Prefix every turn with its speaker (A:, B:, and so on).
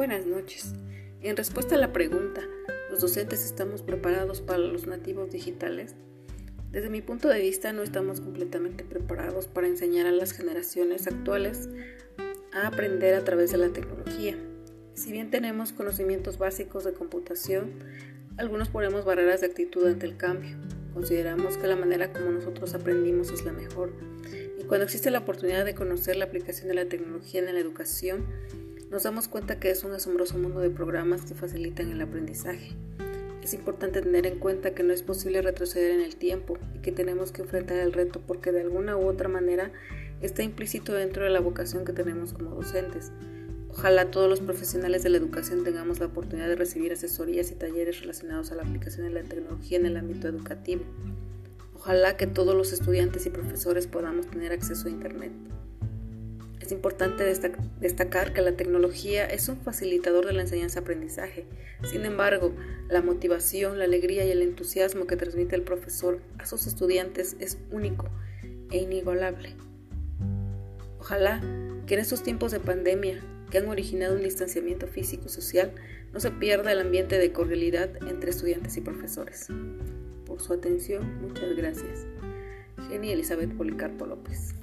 A: Buenas noches. En respuesta a la pregunta, ¿los docentes estamos preparados para los nativos digitales? Desde mi punto de vista no estamos completamente preparados para enseñar a las generaciones actuales a aprender a través de la tecnología. Si bien tenemos conocimientos básicos de computación, algunos ponemos barreras de actitud ante el cambio. Consideramos que la manera como nosotros aprendimos es la mejor. Y cuando existe la oportunidad de conocer la aplicación de la tecnología en la educación, nos damos cuenta que es un asombroso mundo de programas que facilitan el aprendizaje. Es importante tener en cuenta que no es posible retroceder en el tiempo y que tenemos que enfrentar el reto porque de alguna u otra manera está implícito dentro de la vocación que tenemos como docentes. Ojalá todos los profesionales de la educación tengamos la oportunidad de recibir asesorías y talleres relacionados a la aplicación de la tecnología en el ámbito educativo. Ojalá que todos los estudiantes y profesores podamos tener acceso a Internet. Es importante destacar que la tecnología es un facilitador de la enseñanza-aprendizaje. Sin embargo, la motivación, la alegría y el entusiasmo que transmite el profesor a sus estudiantes es único e inigualable. Ojalá que en estos tiempos de pandemia que han originado un distanciamiento físico y social no se pierda el ambiente de cordialidad entre estudiantes y profesores. Por su atención, muchas gracias. Jenny Elizabeth Policarpo López.